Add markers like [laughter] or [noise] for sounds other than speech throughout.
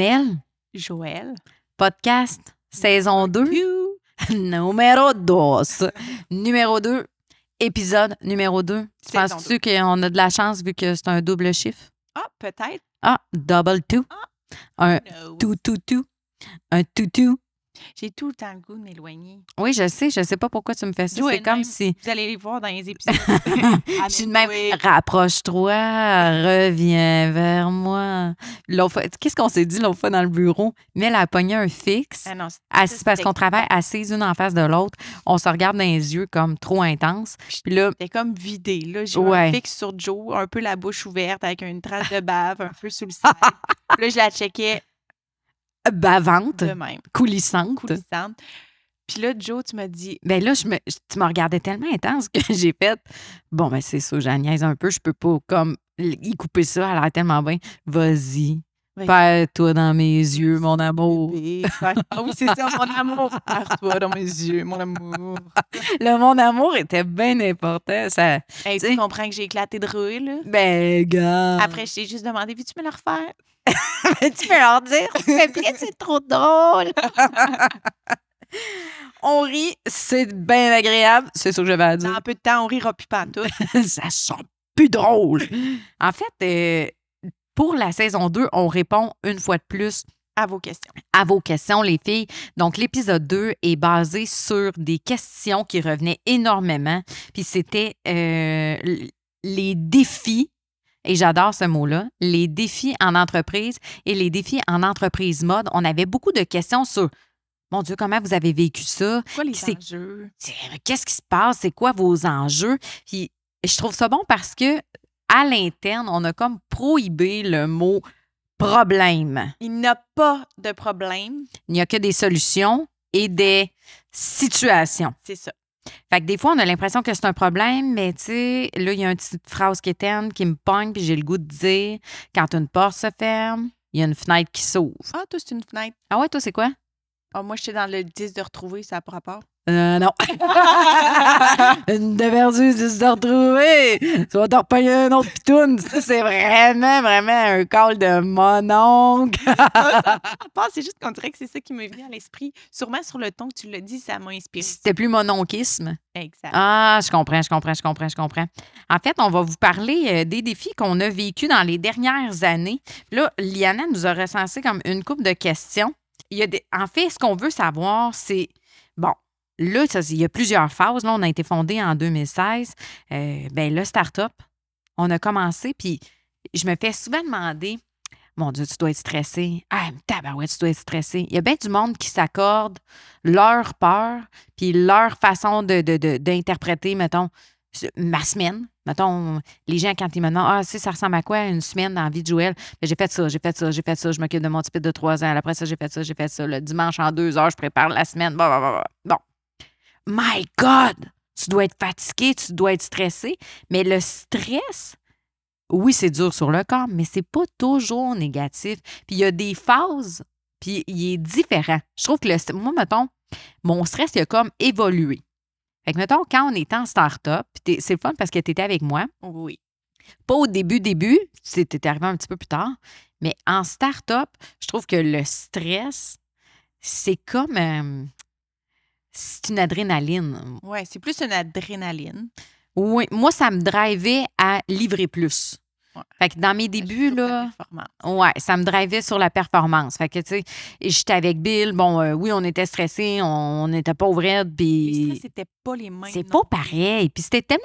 Mel, Joël. podcast, saison 2, You. numéro 2. [laughs] Numéro 2, épisode numéro 2. Saison Penses-tu qu'on a de la chance vu que c'est un double chiffre? Ah, peut-être. Ah, double two. Un No. tout, tout, tout. Un tout, tout. J'ai tout le temps le goût de m'éloigner. Oui, je sais, je sais pas pourquoi tu me fais ça. C'est comme si. Vous allez les voir dans les [laughs] épisodes. Je suis de même. Rapproche-toi, reviens vers moi. L'autre Qu'est-ce qu'on s'est dit l'autre fois dans le bureau? Mais elle a pogné un fixe. Ah non, c'est- Assis, ça, parce qu'on travaille assises une en face de l'autre. On se regarde dans les yeux comme trop intense. Puis là, C'était comme vidé. Là, j'ai Ouais. un fixe sur Joe, un peu la bouche ouverte avec une trace de bave, un peu sous le [laughs] side. Là, je la checkais bavante, de même, coulissante. coulissante. Puis là, Joe, tu m'as dit, Ben là, je me, tu me regardais tellement intense que [laughs] j'ai fait Bon, ben c'est ça, j'en niaise un peu. Je peux pas comme y couper ça. Elle a l'air tellement bien. Vas-y. Vas-y. Perds-toi dans mes yeux, mon amour. Ah oui, c'est ça, mon amour. Perds-toi dans mes yeux, mon amour. [laughs] Le mon amour était bien important. Ça, Hey, Tu comprends que j'ai éclaté de rire, là? ben, gars. Après, je t'ai juste demandé, veux-tu me le refaire? [laughs] tu peux leur dire, c'est bien, c'est trop drôle. [laughs] On rit, c'est bien agréable. C'est ça que j'avais à Dans dire. un peu de temps, on rira plus pantoute. [laughs] ça sent plus drôle. En fait, euh, pour la saison 2, on répond une fois de plus À vos questions. à vos questions, les filles. Donc, l'épisode 2 est basé sur des questions qui revenaient énormément. Puis c'était euh, les défis, et j'adore ce mot-là, les défis en entreprise et les défis en entreprise mode. On avait beaucoup de questions sur, mon Dieu, comment vous avez vécu ça? Quoi les enjeux? Qu'est-ce qui se passe? C'est quoi vos enjeux? Puis je trouve ça bon parce que à l'interne, on a comme prohibé le mot problème. Il n'y a pas de problème. Il n'y a que des solutions et des situations. C'est ça. Fait que des fois, on a l'impression que c'est un problème, mais tu sais, là, il y a une petite phrase qui est terne, qui me pogne, puis j'ai le goût de dire quand une porte se ferme, il y a une fenêtre qui s'ouvre. Ah, toi, c'est une fenêtre. Ah ouais, toi, c'est quoi? Ah, moi, j'étais dans le 10 de retrouver, ça a pas rapport. Euh, non. [laughs] une de dix de retrouver. Tu vas te un autre pitoune. Ça, c'est vraiment, vraiment un call de mon oncle. [laughs] C'est juste qu'on dirait que c'est ça qui me vient à l'esprit. Sûrement sur le ton que tu l'as dit, ça m'a inspiré. C'était plus mon onkisme. Exact. Ah, je comprends, je comprends, je comprends, je comprends. En fait, on va vous parler euh, des défis qu'on a vécus dans les dernières années. Là, Liana nous a recensé comme une couple de questions. Il y a des... En fait, ce qu'on veut savoir, c'est, bon, là, ça, il y a plusieurs phases. Là, on a été fondé en 2016. Euh, ben là, start-up, on a commencé, puis je me fais souvent demander, mon Dieu, tu dois être stressé. Ah, tabarouette, tu dois être stressé. Il y a bien du monde qui s'accorde leur peur, puis leur façon de, de- d'interpréter, mettons, ma semaine. Mettons, les gens, quand ils me demandent, ah, sais, ça ressemble à quoi une semaine dans la vie de Joël? Ben, j'ai fait ça, j'ai fait ça, j'ai fait ça, je m'occupe de mon petit de trois ans. Après ça, j'ai fait ça, j'ai fait ça. Le dimanche, en deux heures, je prépare la semaine. Bon, bon, bon, bon. My God! Tu dois être fatigué, tu dois être stressé. Mais le stress, oui, c'est dur sur le corps, mais c'est pas toujours négatif. Puis il y a des phases, puis il est différent. Je trouve que le, moi, mettons, mon stress, il a comme évolué. Fait que, mettons, quand on était en start-up, c'est le fun parce que tu étais avec moi, Oui. pas au début, début, c'était arrivé un petit peu plus tard, mais en start-up, je trouve que le stress, c'est comme. euh, c'est une adrénaline. Ouais, c'est plus une adrénaline. Oui, moi, ça me drivait à livrer plus. Ouais. Fait que dans mes débuts, là, ouais, ça me drivait sur la performance. Fait que, tu sais, j'étais avec Bill, bon, euh, oui, on était stressés, on n'était pas ouverte, Les puis c'était pas les mêmes. c'est pas pareil. Puis c'était tellement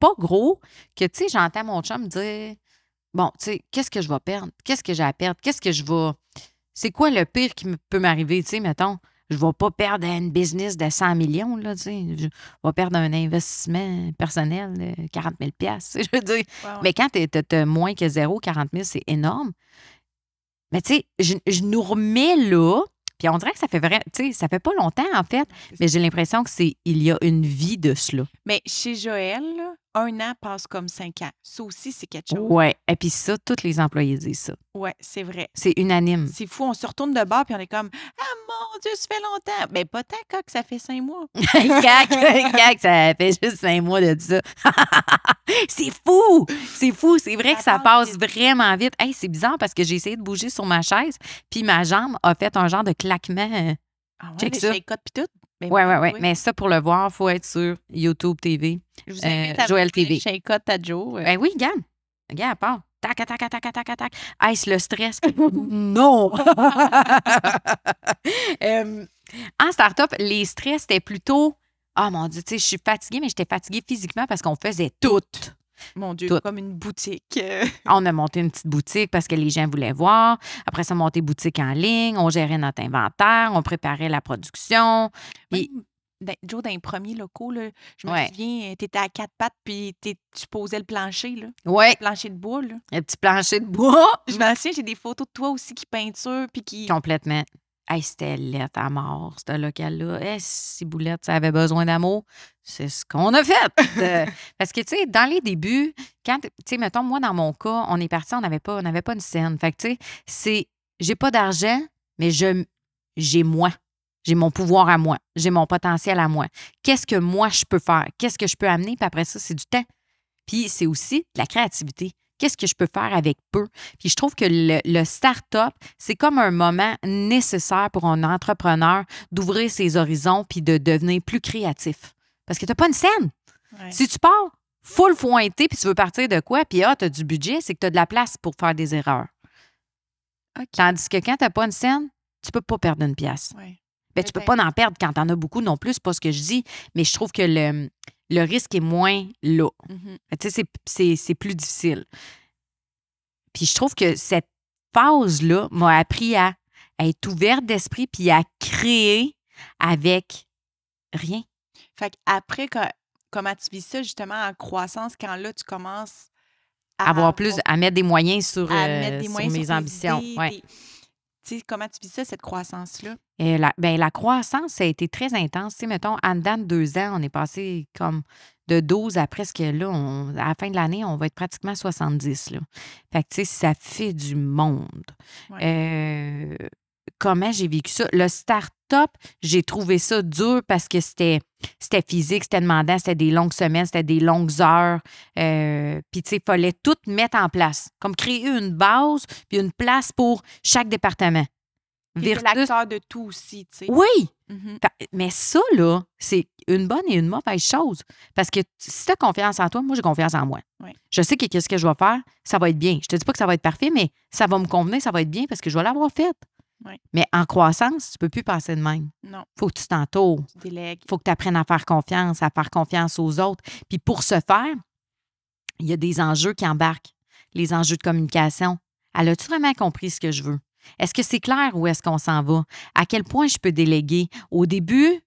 pas gros que, tu sais, j'entends mon chum me dire Bon, tu sais, qu'est-ce que je vais perdre? Qu'est-ce que j'ai à perdre? Qu'est-ce que je vais? C'est quoi le pire qui peut m'arriver? Tu sais, mettons, je vais pas perdre une business de 100 millions, là, tu sais. Je vais perdre un investissement personnel de 40 000 piastres, [laughs] tu sais, je veux dire. Mais quand tu as moins que zéro, 40 000, c'est énorme. Mais tu sais, je, je nous remets là, puis on dirait que ça fait vrai, tu sais, ça fait pas longtemps en fait, mais j'ai l'impression que c'est il y a une vie de cela. Mais chez Joël, là, un an passe comme cinq ans. Ça aussi, c'est quelque chose. Ouais. Et puis ça, tous les employés disent ça. Ouais, c'est vrai. C'est unanime. C'est fou, on se retourne de bord puis on est comme Ah mon Dieu, ça fait longtemps. Mais pas tant, coq, ça fait cinq mois. [laughs] cac, cac, [laughs] ça fait juste cinq mois de ça. [laughs] c'est fou! C'est fou. C'est vrai Ça que ça passe vraiment vite. Hey, c'est bizarre parce que j'ai essayé de bouger sur ma chaise, puis ma jambe a fait un genre de claquement. euh, Ah ouais, Check ça. tout. Ben oui, ouais. oui. Mais ça, pour le voir, il faut être sur YouTube TV. Je vous euh, invite à Joël TV. À Joe. euh, Ben oui, regarde. Regarde, à part. Tac, tac, tac, tac, tac, tac. Est-ce le stress? [laughs] non! [laughs] Euh, en start-up, les stress, c'était plutôt. Ah mon Dieu, tu sais, je suis fatiguée, mais j'étais fatiguée physiquement parce qu'on faisait tout. Mon Dieu, Tout. comme une boutique. [laughs] On a monté une petite boutique parce que les gens voulaient voir. Après ça, monté boutique en ligne. On gérait notre inventaire. On préparait la production. Même Joe, dans les premiers locaux, là, je me Ouais. souviens, tu étais à quatre pattes puis tu posais le plancher, là, Ouais, le plancher de bois. Là. un petit plancher de bois. Je m'en souviens, j'ai des photos de toi aussi qui peinture puis qui. Complètement. Hey, c'était laid à mort, ce local-là. Hey, si Boulette, ça avait besoin d'amour, c'est ce qu'on a fait. Euh, [laughs] Parce que, tu sais, dans les débuts, quand, tu sais, mettons, moi, dans mon cas, on est parti, on n'avait pas, on n'avait pas une scène. Fait que, tu sais, c'est, j'ai pas d'argent, mais je, j'ai moi. J'ai mon pouvoir à moi. J'ai mon potentiel à moi. Qu'est-ce que moi, je peux faire? Qu'est-ce que je peux amener? Puis après ça, c'est du temps. Puis c'est aussi de la créativité. Qu'est-ce que je peux faire avec peu? Puis je trouve que le, le start-up, c'est comme un moment nécessaire pour un entrepreneur d'ouvrir ses horizons puis de devenir plus créatif. Parce que tu n'as pas une scène. Ouais. Si tu pars full fointé puis tu veux partir de quoi, puis ah, tu as du budget, c'est que tu as de la place pour faire des erreurs. Tandis que quand tu n'as pas une scène, tu peux pas perdre une pièce. Ouais. Ben, tu peux pas en perdre quand tu en as beaucoup non plus, c'est pas ce que je dis, mais je trouve que le, le risque est moins là. Mhm. Tu sais, c'est- plus difficile. Puis je trouve que cette phase-là m'a appris à, à être ouverte d'esprit puis à créer avec rien. Fait après, comment tu vis ça justement en croissance quand là, tu commences à Avoir plus, à mettre des moyens sur, euh, sur mes sur ambitions. idées, Ouais. Comment tu vis ça, cette croissance-là? Et la, ben, la croissance, ça a été très intense. Mettons, en dedans de deux ans, on est passé comme de 12 à presque là. on- à la fin de l'année, on va être pratiquement 70. Là. Fait que, tu sais, ça fait du monde. Euh, comment j'ai vécu ça? Le start-up, j'ai trouvé ça dur parce que c'était c'était physique, c'était demandant, c'était des longues semaines, c'était des longues heures. Euh, puis, tu sais, il fallait tout mettre en place. Comme créer une base puis une place pour chaque département. Versus- l'acteur de tout aussi, tu sais. Oui! Mhm. Fa- Mais ça, là, c'est une bonne et une mauvaise chose. Parce que si tu as confiance en toi, moi, j'ai confiance en moi. Oui. Je sais que qu'est-ce que je vais faire, ça va être bien. Je te dis pas que ça va être parfait, mais ça va me convenir, ça va être bien parce que je vais l'avoir fait. Mais en croissance, tu peux plus passer de même. Non, faut que tu t'entoures. tu délègues. faut que tu apprennes à faire confiance, à faire confiance aux autres. Puis pour ce faire, il y a des enjeux qui embarquent. Les enjeux de communication. Elle a-tu vraiment compris ce que je veux? Est-ce que c'est clair où est-ce qu'on s'en va? À quel point je peux déléguer? Au début,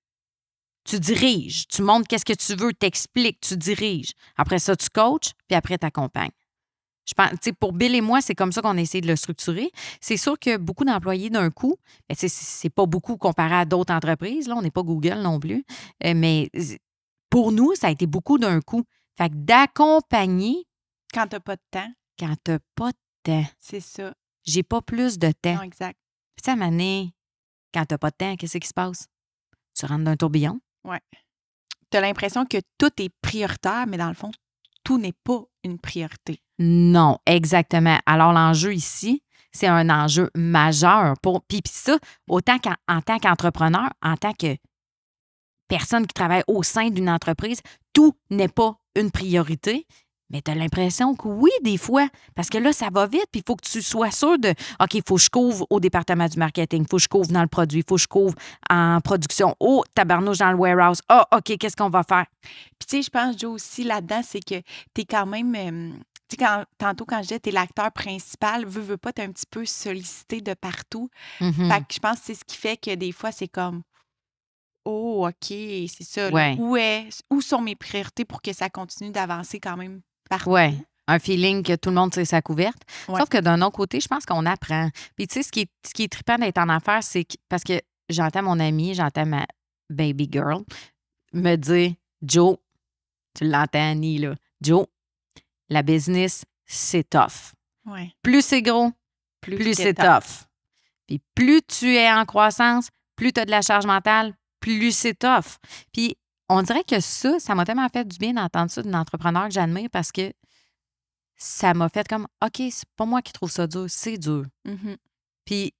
tu diriges, tu montres qu'est-ce que tu veux, t'expliques, tu diriges. Après ça, tu coaches, puis après, tu accompagnes. Je pense, tu sais, pour Bill et moi, c'est comme ça qu'on a essayé de le structurer. C'est sûr que beaucoup d'employés d'un coup, ben, tu sais, c'est pas beaucoup comparé à d'autres entreprises. Là, on n'est pas Google non plus. Euh, mais pour nous, ça a été beaucoup d'un coup. Fait que d'accompagner Quand t'as pas de temps, quand t'as pas de temps. c'est ça. J'ai pas plus de temps. Non, exact. Puis, moment donné, quand t'as pas de temps, qu'est-ce qui se passe? Tu rentres dans un tourbillon? Tu as l'impression que tout est prioritaire, mais dans le fond, tout n'est pas une priorité. Non, exactement. Alors, l'enjeu ici, c'est un enjeu majeur. Pour, puis, ça, autant qu'en en tant qu'entrepreneur, en tant que personne qui travaille au sein d'une entreprise, tout n'est pas une priorité. Mais tu as l'impression que oui, des fois, parce que là, ça va vite, puis il faut que tu sois sûr de OK, il faut que je couvre au département du marketing, il faut que je couvre dans le produit, il faut que je couvre en production. Oh, tabarnouche dans le warehouse. Ah, OK, qu'est-ce qu'on va faire? Puis, tu sais, je pense, Joe, aussi là-dedans, c'est que tu es quand même. Tu sais, quand, tantôt, quand je disais tu es l'acteur principal, veux, veux pas, tu un petit peu sollicité de partout. Fait que je pense que c'est ce qui fait que des fois, c'est comme. Oh, OK, c'est ça. Ouais. Où, est, où sont mes priorités pour que ça continue d'avancer quand même partout? Ouais. Un feeling que tout le monde tire sa couverte. Ouais. Sauf que d'un autre côté, je pense qu'on apprend. Puis tu sais, ce qui est, ce qui est trippant d'être en affaires, c'est que, parce que j'entends mon ami, j'entends ma baby girl me dire Joe, tu l'entends, Annie, là. Joe, la business, c'est tough. Ouais. Plus c'est gros, plus, c'est tough. Puis plus tu es en croissance, plus tu as de la charge mentale, plus c'est tough. Puis on dirait que ça, ça m'a tellement fait du bien d'entendre ça d'une entrepreneur que j'admire parce que ça m'a fait comme OK, c'est pas moi qui trouve ça dur, c'est dur. Mhm. Puis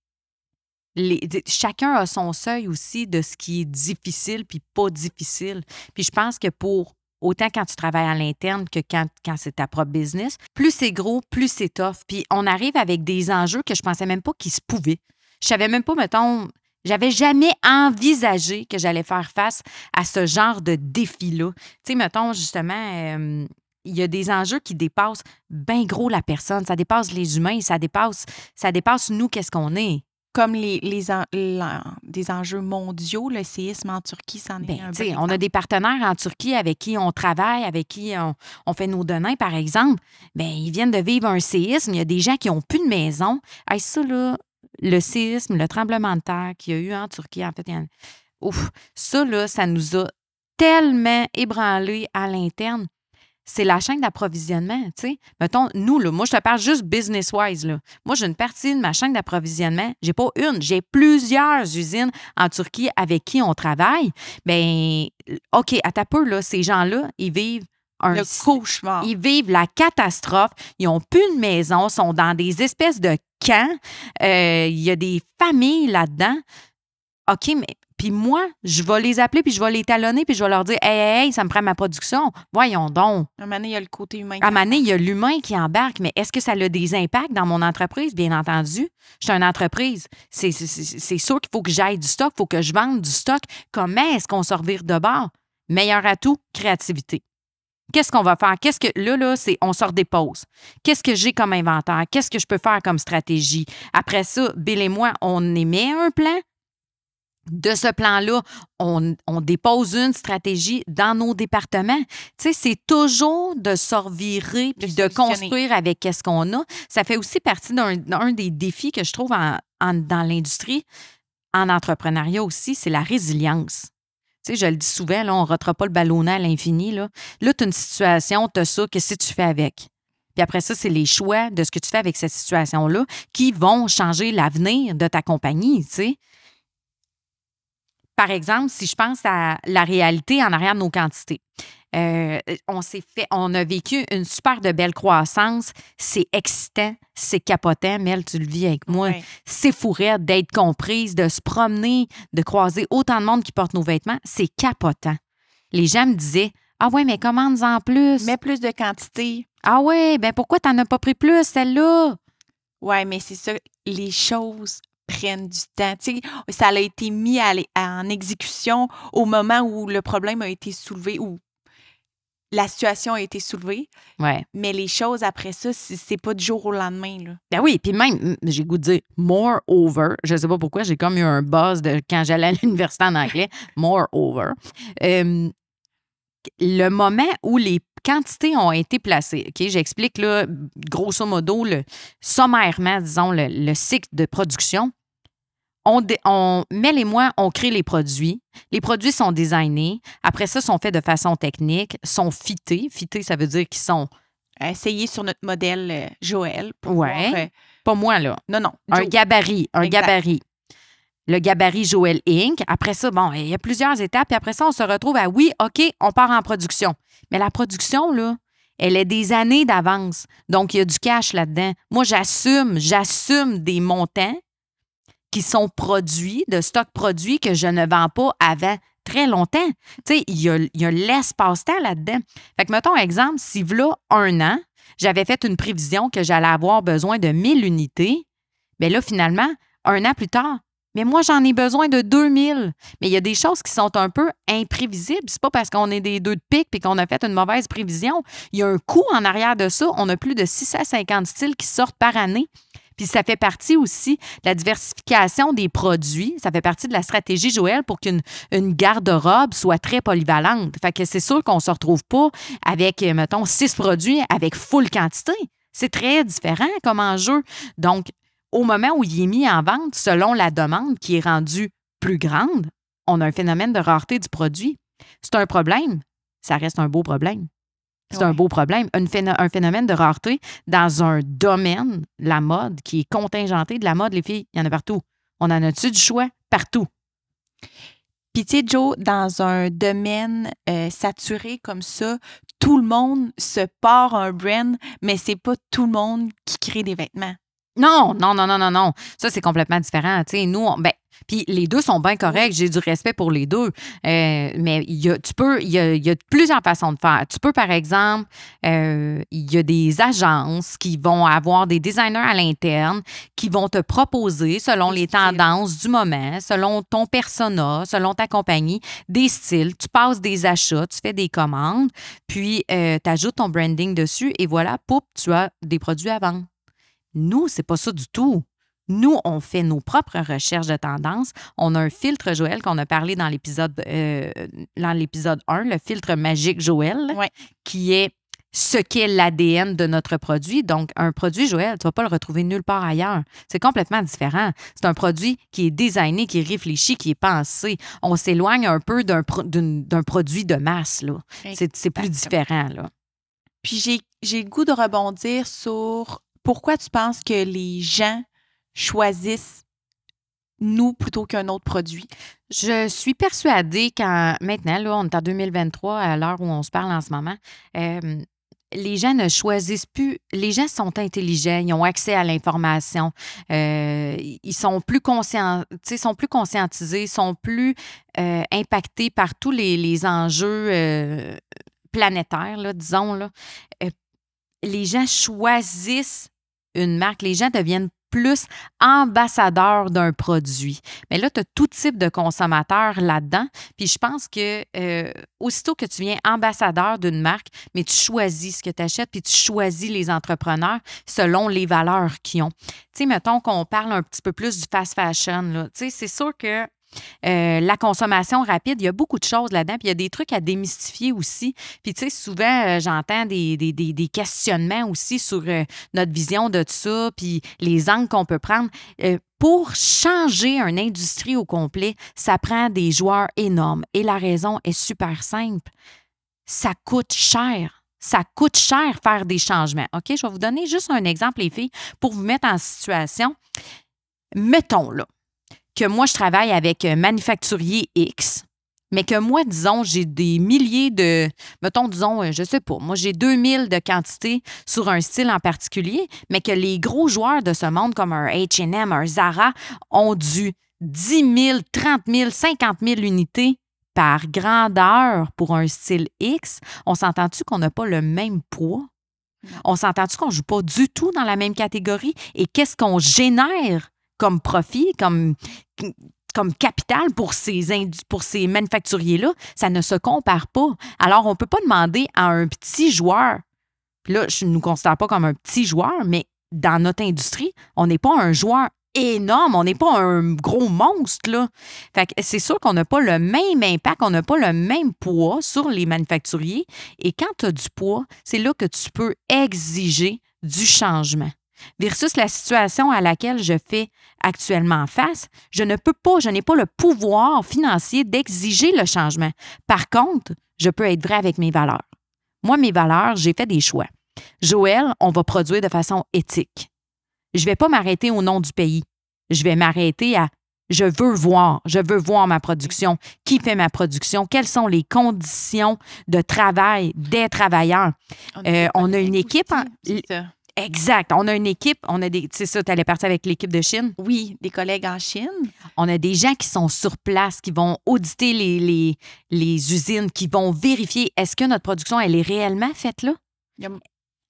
les- chacun a son seuil aussi de ce qui est difficile puis pas difficile. Puis je pense que pour autant quand tu travailles à l'interne que quand, c'est ta propre business, plus c'est gros, plus c'est tough. Puis on arrive avec des enjeux que je pensais même pas qu'ils se pouvaient. Je savais même pas, mettons, j'avais jamais envisagé que j'allais faire face à ce genre de défi-là. Tu sais, mettons, justement, euh, il y a des enjeux qui dépassent bien gros la personne. Ça dépasse les humains, ça dépasse, ça dépasse nous, qu'est-ce qu'on est. Comme les, les en- la- des enjeux mondiaux, le séisme en Turquie, c'en est un bon on a des partenaires en Turquie avec qui on travaille, avec qui on, on fait nos donnins, par exemple. Ben, ils viennent de vivre un séisme. Il y a des gens qui n'ont plus de maison. Hey, ça, là, le séisme, le tremblement de terre qu'il y a eu en Turquie, en fait, il y en a- Ouf, ça, là, ça nous a tellement ébranlé à l'interne. C'est la chaîne d'approvisionnement, tu sais. Mettons, nous, là, moi, je te parle juste business-wise, là. Moi, j'ai une partie de ma chaîne d'approvisionnement. J'ai pas une, j'ai plusieurs usines en Turquie avec qui on travaille. Ben, OK, à ta peu, là, ces gens-là, ils vivent un Le cauchemar. ils vivent la catastrophe. Ils n'ont plus de maison, sont dans des espèces de camps. Euh, Il y a des familles là-dedans. OK, mais puis moi, je vais les appeler, puis je vais les talonner, puis je vais leur dire Hey, hey, hey, ça me prend ma production. Voyons donc. À un moment donné, il y a le côté humain. À un moment donné, il y a l'humain qui embarque, mais est-ce que ça a des impacts dans mon entreprise? Bien entendu. Je suis une entreprise. C'est sûr qu'il faut que j'aille du stock, il faut que je vende du stock. Comment est-ce qu'on se revire de bord? Meilleur atout, créativité. Qu'est-ce qu'on va faire? Qu'est-ce que là, là, c'est on sort des pauses. Qu'est-ce que j'ai comme inventaire? Qu'est-ce que je peux faire comme stratégie? Après ça, Bill et moi, on émet un plan. De ce plan-là, on, on dépose une stratégie dans nos départements. Tu sais, c'est toujours de se revirer puis de construire avec qu'est-ce qu'on a. Ça fait aussi partie d'un des défis que je trouve en- en- dans l'industrie, en entrepreneuriat aussi, c'est la résilience. Tu sais, je le dis souvent, là, on ne ratera pas le ballonnet à l'infini. Là, là tu as une situation, tu as ça, qu'est-ce que tu fais avec? Puis après ça, c'est les choix de ce que tu fais avec cette situation-là qui vont changer l'avenir de ta compagnie, tu sais. Par exemple, si je pense à la réalité en arrière de nos quantités. Euh, on s'est fait, on a vécu une super de belle croissance. C'est excitant, c'est capotant. Mel, tu le vis avec moi. C'est fourrette d'être comprise, de se promener, de croiser autant de monde qui porte nos vêtements. C'est capotant. Les gens me disaient Ah ouais, mais commande-en plus. Mets plus de quantité. Ah ouais, ben pourquoi t'en as pas pris plus, celle-là? Ouais, mais c'est ça, les choses prennent du temps. Tu sais, ça a été mis à en exécution au moment où le problème a été soulevé, ou la situation a été soulevée, Ouais. mais les choses après ça, c'est pas du jour au lendemain. Là. Ben oui, puis même, j'ai goût de dire more over. Je sais pas pourquoi, j'ai comme eu un buzz de quand j'allais à [laughs] l'université en anglais. More over. Euh, le moment où les quantités ont été placées, OK, j'explique là, grosso modo, le, sommairement, disons, le, le cycle de production. On, on met les mois, on crée les produits. Les produits sont designés. Après ça, sont faits de façon technique, sont fités. Fités, ça veut dire qu'ils sont, Essayer sur notre modèle euh, Joël. Pour Ouais. voir, euh, pas moi là, non, non. un gabarit, un Exact. gabarit. Le gabarit Joël Inc. Après ça, bon, il y a plusieurs étapes. Puis après ça, on se retrouve à oui, OK, on part en production. Mais la production, là, elle est des années d'avance. Donc, il y a du cash là-dedans. Moi, j'assume, j'assume des montants qui sont produits, de stock produits que je ne vends pas avant très longtemps. Tu sais, il y a, y a l'espace-temps là-dedans. Fait que, mettons, exemple, si là, un an, j'avais fait une prévision que j'allais avoir besoin de 1000 unités, bien là, finalement, un an plus tard, mais moi, j'en ai besoin de 2000. Mais il y a des choses qui sont un peu imprévisibles. C'est pas parce qu'on est des deux de pique et qu'on a fait une mauvaise prévision. Il y a un coût en arrière de ça. On a plus de 650 styles qui sortent par année. Puis ça fait partie aussi de la diversification des produits. Ça fait partie de la stratégie Joël pour qu'une une garde-robe soit très polyvalente. Fait que c'est sûr qu'on ne se retrouve pas avec, euh, mettons, six produits avec full quantité. C'est très différent comme enjeu. Donc, au moment où il est mis en vente, selon la demande qui est rendue plus grande, on a un phénomène de rareté du produit. C'est un problème. Ça reste un beau problème. C'est un beau problème. Une un phénomène de rareté dans un domaine, la mode, qui est contingenté de la mode, les filles. Il y en a partout. On en a-tu du choix? Partout. Puis, tu sais, Joe, dans un domaine euh, saturé comme ça, tout le monde se part un brand, mais c'est pas tout le monde qui crée des vêtements. Non, non, non, non, non, non. Ça, c'est complètement différent. Tu sais, nous, on- ben, puis les deux sont bien corrects. J'ai du respect pour les deux. Euh, mais il y a, tu peux, il y a, il y a plusieurs façons de faire. Tu peux, par exemple, euh, il y a des agences qui vont avoir des designers à l'interne qui vont te proposer, selon les tendances du moment, selon ton persona, selon ta compagnie, des styles. Tu passes des achats, tu fais des commandes, puis tu ajoutes ton branding dessus et voilà, poup, tu as des produits à vendre. Nous, c'est pas ça du tout. Nous, on fait nos propres recherches de tendance. On a un filtre Joël qu'on a parlé dans l'épisode euh, dans l'épisode 1, le filtre magique Joël, Ouais. qui est ce qu'est l'ADN de notre produit. Donc, un produit Joël, tu ne vas pas le retrouver nulle part ailleurs. C'est complètement différent. C'est un produit qui est designé, qui est réfléchi, qui est pensé. On s'éloigne un peu d'un pro- produit de masse. là. C'est c'est plus différent. Là. Puis j'ai, j'ai le goût de rebondir sur pourquoi tu penses que les gens choisissent nous plutôt qu'un autre produit? Je suis persuadée qu'en maintenant, là, on est en 2023, à l'heure où on se parle en ce moment, euh, les gens ne choisissent plus. Les gens sont intelligents, ils ont accès à l'information, euh, ils sont plus conscients, sont plus conscientisés, sont plus euh, impactés par tous les, les enjeux planétaires, là, disons. Là. Les gens choisissent une marque, les gens deviennent plus ambassadeurs d'un produit. Mais là, tu as tout type de consommateurs là-dedans. Puis je pense que euh, aussitôt que tu viens ambassadeur d'une marque, mais tu choisis ce que tu achètes, puis tu choisis les entrepreneurs selon les valeurs qu'ils ont. Tu sais, mettons qu'on parle un petit peu plus du fast fashion. Tu sais, c'est sûr que euh, la consommation rapide, il y a beaucoup de choses là-dedans, puis il y a des trucs à démystifier aussi. Puis, tu sais, souvent, euh, j'entends des, questionnements aussi sur euh, notre vision de tout ça, puis les angles qu'on peut prendre. Pour changer une industrie au complet, ça prend des joueurs énormes. Et la raison est super simple. Ça coûte cher. Ça coûte cher faire des changements. OK? Je vais vous donner juste un exemple, les filles, pour vous mettre en situation. Mettons, là, que moi, je travaille avec un manufacturier X, mais que moi, disons, j'ai des milliers de, mettons, disons, euh, je sais pas, moi, j'ai 2000 de quantité sur un style en particulier, mais que les gros joueurs de ce monde, comme un H&M, un Zara, ont du 10 000, 30 000, 50 000 unités par grandeur pour un style X, on s'entend-tu qu'on n'a pas le même poids? On s'entend-tu qu'on ne joue pas du tout dans la même catégorie? Et qu'est-ce qu'on génère comme profit, comme, capital pour ces, manufacturiers-là? Ça ne se compare pas. Alors, on ne peut pas demander à un petit joueur, là, je ne nous considère pas comme un petit joueur, mais dans notre industrie, on n'est pas un joueur énorme, on n'est pas un gros monstre, là. Fait que c'est sûr qu'on n'a pas le même impact, on n'a pas le même poids sur les manufacturiers. Et quand tu as du poids, c'est là que tu peux exiger du changement. Versus la situation à laquelle je fais actuellement face, je ne peux pas, je n'ai pas le pouvoir financier d'exiger le changement. Par contre, je peux être vrai avec mes valeurs. Moi, mes valeurs, j'ai fait des choix. Joël, on va produire de façon éthique. Je ne vais pas m'arrêter au nom du pays. Je vais m'arrêter à je veux voir, je veux voir ma production, qui fait ma production, quelles sont les conditions de travail des travailleurs? Euh, on a une équipe en-. Exact. On a une équipe, on a des. C'est ça, tu allais partir avec l'équipe de Chine? Oui, des collègues en Chine. On a des gens qui sont sur place, qui vont auditer les, les, les usines, qui vont vérifier est-ce que notre production, elle est réellement faite là? Il y a,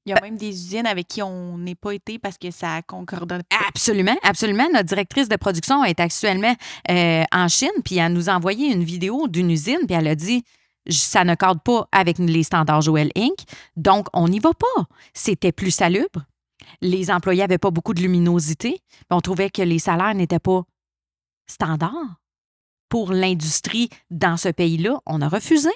il y a même des usines avec qui on n'est pas été parce que ça concorde pas. Absolument, absolument. Notre directrice de production est actuellement euh, en Chine, puis elle nous a envoyé une vidéo d'une usine, puis elle a dit ça ne cadre pas avec les standards Joël Inc. Donc, on n'y va pas. C'était plus salubre. Les employés n'avaient pas beaucoup de luminosité. On trouvait que les salaires n'étaient pas standards. Pour l'industrie dans ce pays-là, on a refusé.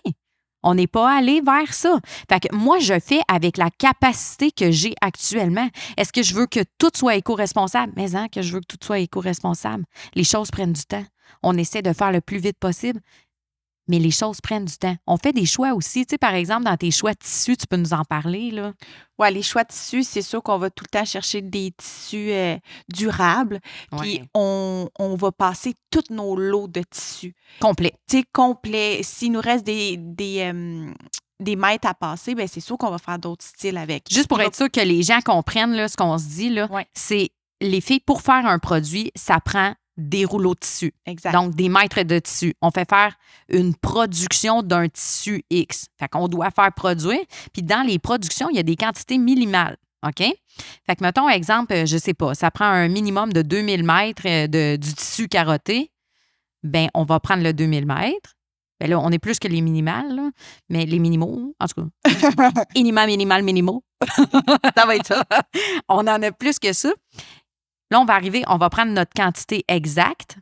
On n'est pas allé vers ça. Fait moi, je fais avec la capacité que j'ai actuellement. Est-ce que je veux que tout soit éco-responsable? Mais hein, que je veux que tout soit éco-responsable. Les choses prennent du temps. On essaie de faire le plus vite possible. Mais les choses prennent du temps. On fait des choix aussi. Tu sais, par exemple, dans tes choix de tissus, tu peux nous en parler, là? Oui, les choix de tissus, c'est sûr qu'on va tout le temps chercher des tissus euh, durables. Puis on, va passer tous nos lots de tissus. Complet. Tu sais, complet. S'il nous reste des, des, des mètres à passer, ben c'est sûr qu'on va faire d'autres styles avec. Juste pour être sûr que les gens comprennent là, ce qu'on se dit, là, c'est les filles, pour faire un produit, ça prend des rouleaux de tissu. Exact. Donc, des mètres de tissu. On fait faire une production d'un tissu X. Fait qu'on doit faire produire. Puis dans les productions, il y a des quantités minimales. OK? Fait que, mettons, exemple, je sais pas, ça prend un minimum de 2000 mètres euh, de, du tissu carotté. Ben, on va prendre le 2000 mètres. Ben là, on est plus que les minimales, mais les minimaux, en tout cas. [laughs] minimal, minimal, minimaux. [laughs] ça va être ça. on en a plus que ça. Là, on va arriver, on va prendre notre quantité exacte.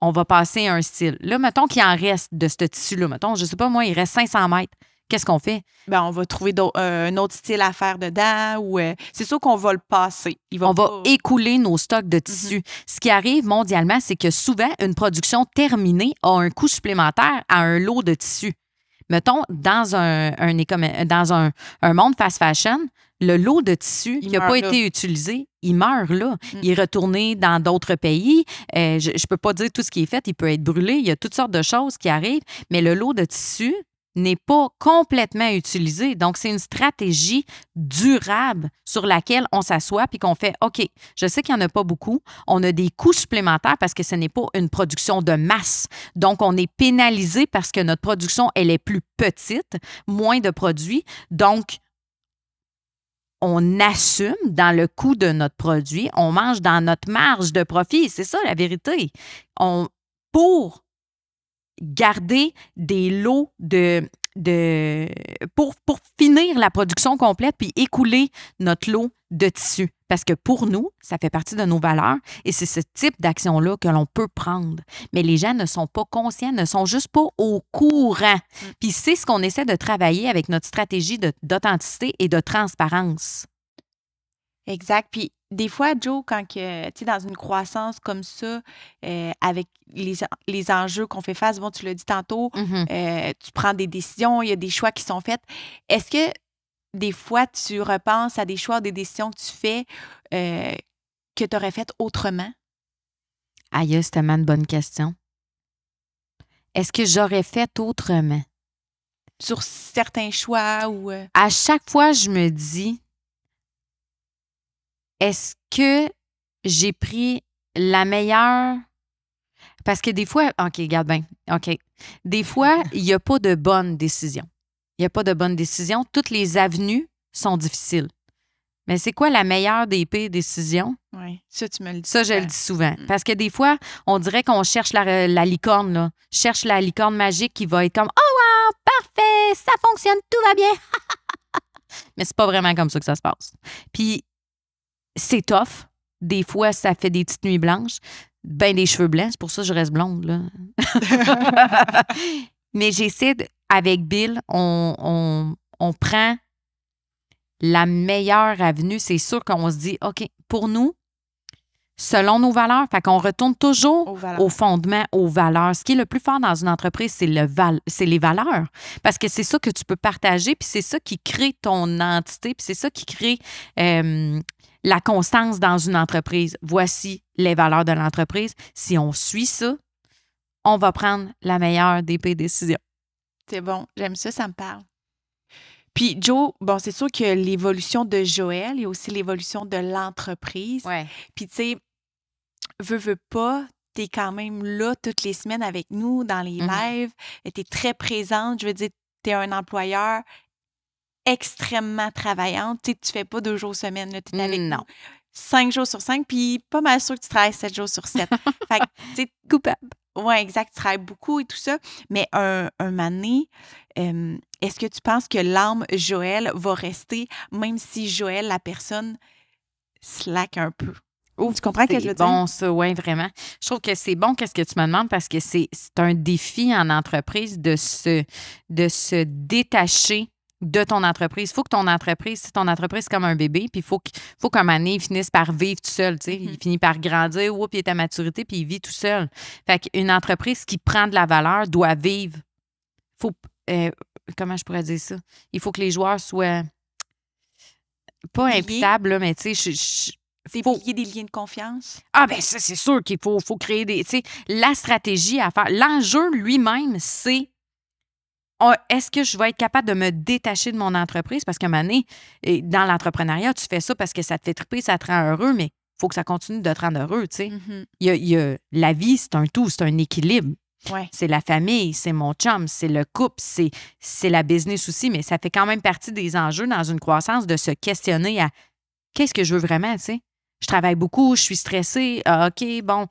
On va passer à un style. Là, mettons qu'il en reste de ce tissu-là. Mettons, je ne sais pas, moi, il reste 500 mètres. Qu'est-ce qu'on fait? Ben, on va trouver euh, un autre style à faire dedans ou euh, c'est sûr qu'on va le passer. on va écouler nos stocks de tissu. Mm-hmm. Ce qui arrive mondialement, c'est que souvent, une production terminée a un coût supplémentaire à un lot de tissu. Mettons, dans un, dans un, un monde fast fashion, le lot de tissu qui n'a pas été utilisé, il meurt là. Mm. Il est retourné dans d'autres pays. Euh, je ne peux pas dire tout ce qui est fait. Il peut être brûlé. Il y a toutes sortes de choses qui arrivent. Mais le lot de tissu n'est pas complètement utilisé. Donc, c'est une stratégie durable sur laquelle on s'assoit puis qu'on fait OK, je sais qu'il n'y en a pas beaucoup. On a des coûts supplémentaires parce que ce n'est pas une production de masse. Donc, on est pénalisé parce que notre production, elle est plus petite, moins de produits. Donc, on assume dans le coût de notre produit, on mange dans notre marge de profit. C'est ça la vérité. On, pour garder des lots de, de pour, pour finir la production complète puis écouler notre lot de tissu. Parce que pour nous, ça fait partie de nos valeurs et c'est ce type d'action-là que l'on peut prendre. Mais les gens ne sont pas conscients, ne sont juste pas au courant. Mm. Puis c'est ce qu'on essaie de travailler avec notre stratégie d'authenticité et de transparence. Exact. Puis des fois, Joe, quand tu es dans une croissance comme ça, euh, avec les, les enjeux qu'on fait face, bon, tu l'as dit tantôt, mm-hmm. euh, tu prends des décisions, il y a des choix qui sont faits. Est-ce que des fois, tu repenses à des choix, des décisions que tu fais euh, que tu aurais faites autrement? Aïe, c'est tellement une bonne question. Est-ce que j'aurais fait autrement? Sur certains choix ou. À chaque fois, je me dis, est-ce que j'ai pris la meilleure? Parce que des fois, OK, regarde bien. OK. Des fois, [laughs] il n'y a pas de bonne décision. Il n'y a pas de bonne décision. Toutes les avenues sont difficiles. Mais c'est quoi la meilleure des pires décisions? Oui, ça, tu me le dis. Ça, je le dis souvent. Mm. Parce que des fois, on dirait qu'on cherche la, la, licorne, là. Cherche la licorne magique qui va être comme Oh, wow, parfait, ça fonctionne, tout va bien. [laughs] Mais c'est pas vraiment comme ça que ça se passe. Puis, c'est tough. Des fois, ça fait des petites nuits blanches. Ben des cheveux blancs, c'est pour ça que je reste blonde. Là. [laughs] [laughs] Mais j'essaie, avec Bill, on, on, prend la meilleure avenue. C'est sûr qu'on se dit, OK, pour nous, selon nos valeurs, fait qu'on retourne toujours au fondement, aux valeurs. Ce qui est le plus fort dans une entreprise, c'est le val c'est les valeurs. Parce que c'est ça que tu peux partager, puis c'est ça qui crée ton entité, puis c'est ça qui crée euh, la constance dans une entreprise. Voici les valeurs de l'entreprise. Si on suit ça, on va prendre la meilleure des décisions. C'est bon, j'aime ça, ça me parle. Puis Joe, bon, c'est sûr que l'évolution de Joël, il y a aussi l'évolution de l'entreprise. Ouais. Puis tu sais, veux, veux pas, tu es quand même là toutes les semaines avec nous dans les mm-hmm. lives. Tu es très présente. Je veux dire, tu es un employeur extrêmement travaillante. Tu sais, tu fais pas deux jours semaine, tu es avec non. cinq jours sur cinq, puis pas mal sûr que tu travailles sept jours sur sept. [laughs] fait que, tu sais, coupable. Oui, exact, tu travailles beaucoup et tout ça. Mais un, un année, est-ce que tu penses que l'âme Joël va rester, même si Joël, la personne, slack un peu? Oh, tu comprends ce que je veux dire? bon, ça, oui, vraiment. Je trouve que c'est bon qu'est-ce que tu me demandes parce que c'est un défi en entreprise de se, de se détacher de ton entreprise. Il faut que ton entreprise, c'est ton entreprise comme un bébé, puis il faut, faut qu'un il finisse par vivre tout seul. tu sais. Il Mhm. finit par grandir, oups, il est à maturité, puis il vit tout seul. Fait qu'une entreprise qui prend de la valeur doit vivre. Faut, euh, comment je pourrais dire ça? Il faut que les joueurs soient pas imputables, là, mais tu sais, je- je- Des faut- des liens de confiance? ah ben ça, c'est sûr qu'il faut, faut créer des... Tu sais, la stratégie à faire. L'enjeu lui-même, c'est est-ce que je vais être capable de me détacher de mon entreprise? Parce qu'à un moment donné, dans l'entrepreneuriat, tu fais ça parce que ça te fait triper, ça te rend heureux, mais il faut que ça continue de te rendre heureux, tu sais. Mhm. Il y a- il y a- la vie, c'est un tout, c'est un équilibre. Ouais. C'est la famille, c'est mon chum, c'est le couple, c'est, c'est la business aussi, mais ça fait quand même partie des enjeux dans une croissance de se questionner à qu'est-ce que je veux vraiment, tu sais? Je travaille beaucoup, je suis stressée. Ah, OK, bon,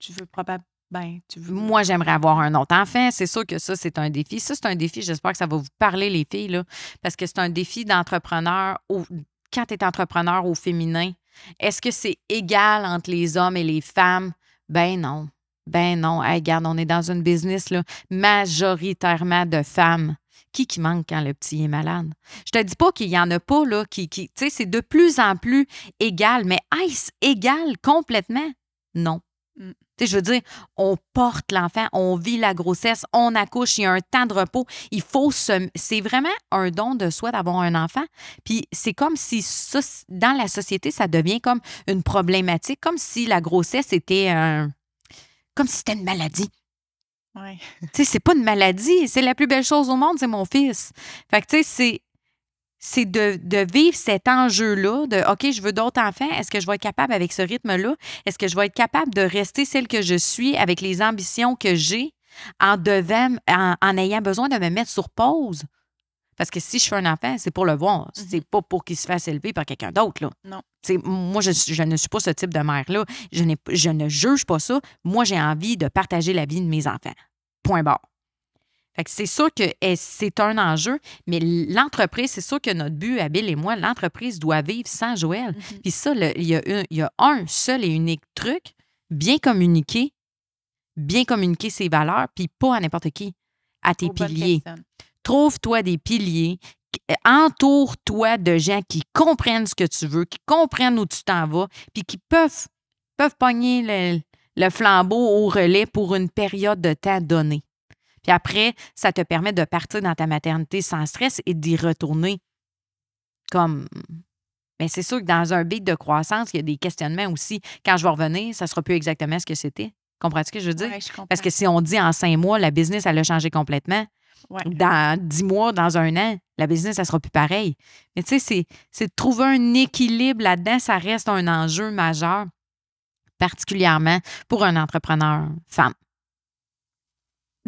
Tu veux probablement. Ben, tu veux. moi, j'aimerais avoir un autre enfant. C'est sûr que ça, c'est un défi. Ça, c'est un défi. J'espère que ça va vous parler, les filles, là, parce que c'est un défi d'entrepreneur. Quand tu es entrepreneur au féminin, est-ce que c'est égal entre les hommes et les femmes? Ben non. Ben non. Hey, regarde, on est dans une business majoritairement de femmes. Qui qui manque quand le petit est malade? Je te dis pas qu'il y en a pas, là, qui. qui tu sais, c'est de plus en plus égal, mais est-ce égal complètement? Non. Mm. Tu sais, je veux dire, on porte l'enfant, on vit la grossesse, on accouche, il y a un temps de repos. Il faut se. C'est vraiment un don de soi d'avoir un enfant. Puis c'est comme si ça, dans la société, ça devient comme une problématique, comme si la grossesse était un. Comme si c'était une maladie. Ouais. Tu sais, c'est pas une maladie, c'est la plus belle chose au monde, c'est mon fils. Fait que, tu sais, c'est. C'est de, de vivre cet enjeu-là de OK, je veux d'autres enfants. Est-ce que je vais être capable avec ce rythme-là? Est-ce que je vais être capable de rester celle que je suis avec les ambitions que j'ai en, devant, en, en ayant besoin de me mettre sur pause? Parce que si je fais un enfant, c'est pour le voir. C'est pas pour qu'il se fasse élever par quelqu'un d'autre. Là. Non. Moi, je, ne suis pas ce type de mère-là. Je, n'ai- je ne juge pas ça. Moi, j'ai envie de partager la vie de mes enfants. Point barre. C'est sûr que c'est un enjeu, mais l'entreprise, c'est sûr que notre but, Abel et moi, l'entreprise doit vivre sans Joël. Mhm. Puis ça, il y, a un- il y a un seul et unique truc, bien communiquer, bien communiquer ses valeurs, puis pas à n'importe qui, à tes Aux piliers. Trouve-toi des piliers, entoure-toi de gens qui comprennent ce que tu veux, qui comprennent où tu t'en vas, puis qui peuvent, peuvent pogner le, le flambeau au relais pour une période de temps donnée. Puis après, ça te permet de partir dans ta maternité sans stress et d'y retourner comme. Mais c'est sûr que dans un beat de croissance, il y a des questionnements aussi. Quand je vais revenir, ça sera plus exactement ce que c'était. Comprends-tu ce que je veux dire? Ouais, je comprends. Parce que si on dit en cinq mois, la business, elle a changé complètement, Ouais. dans dix mois, dans un an, la business, ça sera plus pareil. Mais tu sais, c'est- c'est de trouver un équilibre là-dedans, ça reste un enjeu majeur, particulièrement pour un entrepreneur femme.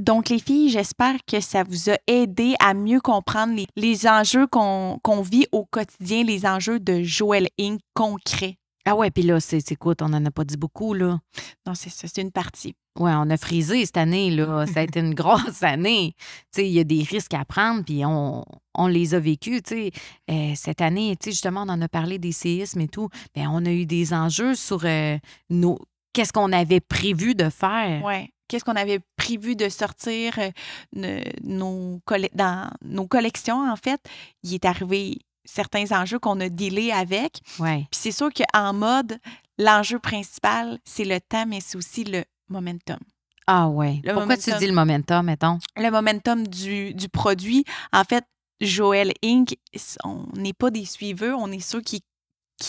Donc, les filles, j'espère que ça vous a aidé à mieux comprendre les, les enjeux qu'on vit au quotidien, les enjeux de Joël Inc. concrets. Ah ouais, puis là, c'est quoi, on n'en a pas dit beaucoup, là? Non, c'est ça, c'est une partie. Ouais, on a frisé cette année, là. [laughs] Ça a été une grosse année. Tu sais, il y a des risques à prendre, puis on, on les a vécus, tu sais. Euh, cette année, tu sais, justement, on en a parlé des séismes et tout. Bien, on a eu des enjeux sur euh, nos... Qu'est-ce qu'on avait prévu de faire? Ouais. Qu'est-ce qu'on avait prévu de sortir euh, nos dans nos collections, en fait? Il est arrivé certains enjeux qu'on a dealés avec. Ouais. Puis c'est sûr qu'en mode, l'enjeu principal, c'est le temps, mais c'est aussi le momentum. Ah ouais. Le Pourquoi tu dis le momentum, mettons? Le momentum du, du produit, en fait, Joël Inc., on n'est pas des suiveux, on est ceux qui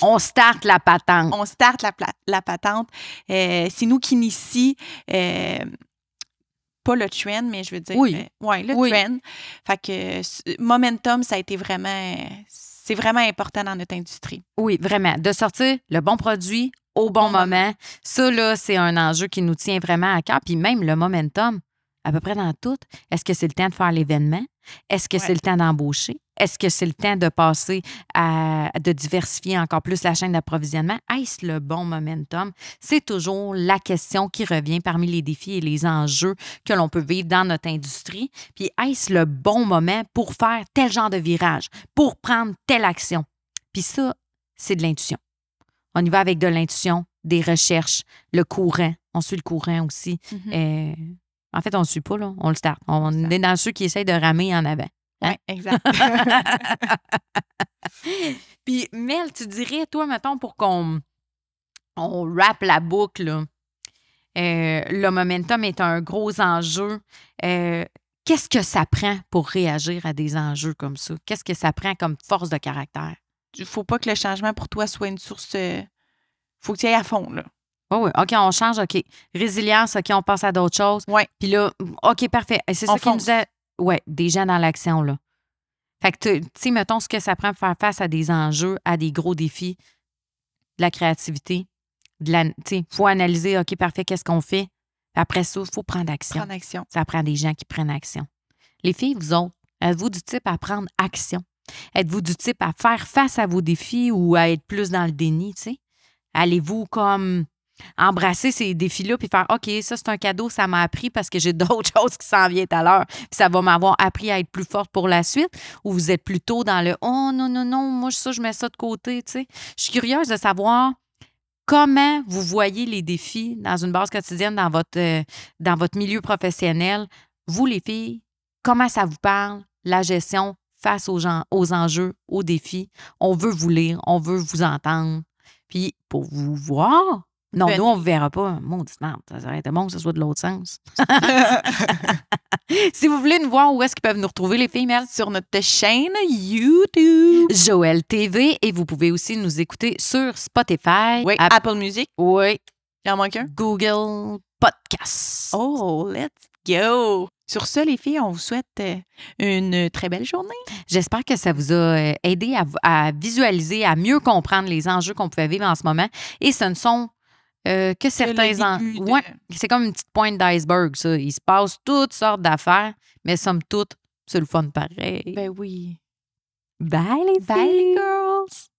On starte la patente. on starte la, patente. Euh, c'est nous qui initie euh, pas le trend, mais je veux dire. Oui. euh, ouais, le Oui. trend. Fait que momentum, ça a été vraiment. C'est vraiment important dans notre industrie. Oui, vraiment. De sortir le bon produit au bon Bon moment. moment. Ça, là, c'est un enjeu qui nous tient vraiment à cœur. Puis même le momentum, à peu près dans tout. Est-ce que c'est le temps de faire l'événement? Est-ce que Ouais. c'est le temps d'embaucher? Est-ce que c'est le temps de passer à de diversifier encore plus la chaîne d'approvisionnement? Est-ce le bon momentum? C'est toujours la question qui revient parmi les défis et les enjeux que l'on peut vivre dans notre industrie. Puis est-ce le bon moment pour faire tel genre de virage, pour prendre telle action? Puis ça, c'est de l'intuition. On y va avec de l'intuition, des recherches, le courant. On suit le courant aussi. Mhm. Euh, en fait, on ne suit pas, là. On le start. On start. est dans ceux qui essayent de ramer en avant. Hein? Oui, exact. [laughs] [laughs] Puis, Mel, tu dirais, toi, mettons, pour qu'on on wrap la boucle, là, euh, le momentum est un gros enjeu. Euh, Qu'est-ce que ça prend pour réagir à des enjeux comme ça? Qu'est-ce que ça prend comme force de caractère? Il faut pas que le changement pour toi soit une source. euh, faut que tu ailles à fond, là. Oh oui, OK, on change, OK. Résilience, OK, on passe à d'autres choses. Ouais. Puis là, OK, parfait. C'est ça qui nous a. Ouais, des gens dans l'action, là. Fait que, tu sais, mettons ce que ça prend pour faire face à des enjeux, à des gros défis, de la créativité, de la. Tu sais, il faut analyser, OK, parfait, qu'est-ce qu'on fait? Après ça, il faut prendre action. Prendre action. Ça prend des gens qui prennent action. Les filles, vous autres, êtes-vous du type à prendre action? Êtes-vous du type à faire face à vos défis ou à être plus dans le déni, tu sais? Allez-vous comme embrasser ces défis-là puis faire OK, ça c'est un cadeau, ça m'a appris parce que j'ai [laughs] d'autres choses qui s'en viennent à l'heure, puis ça va m'avoir appris à être plus forte pour la suite ou vous êtes plutôt dans le Oh non, non, non, moi ça, je mets ça de côté, tu sais? Je suis curieuse de savoir comment vous voyez les défis dans une base quotidienne dans votre, euh, dans votre milieu professionnel. Vous, les filles, comment ça vous parle, la gestion face aux, gens, aux enjeux, aux défis? On veut vous lire, on veut vous entendre. Puis pour vous voir, non, Venez. nous, on ne vous verra pas. Maudite merde, ça aurait été bon que ce soit de l'autre sens. [laughs] si vous voulez nous voir, où est-ce qu'ils peuvent nous retrouver, les filles, Mel? Sur notre chaîne YouTube. Joël TV. Et vous pouvez aussi nous écouter sur Spotify. Oui, App- Apple Music. oui, Il en manque un? Google Podcast. Oh, let's go! Sur ce, les filles, on vous souhaite euh, une très belle journée. J'espère que ça vous a euh, aidé à, à visualiser, à mieux comprendre les enjeux qu'on pouvait vivre en ce moment. Et ce ne sont euh, que certains en... de- Ouais, c'est comme une petite pointe d'iceberg, ça. Il se passe toutes sortes d'affaires, mais somme toute, c'est le fun pareil. Ben oui. Bye les Bye, les filles. girls!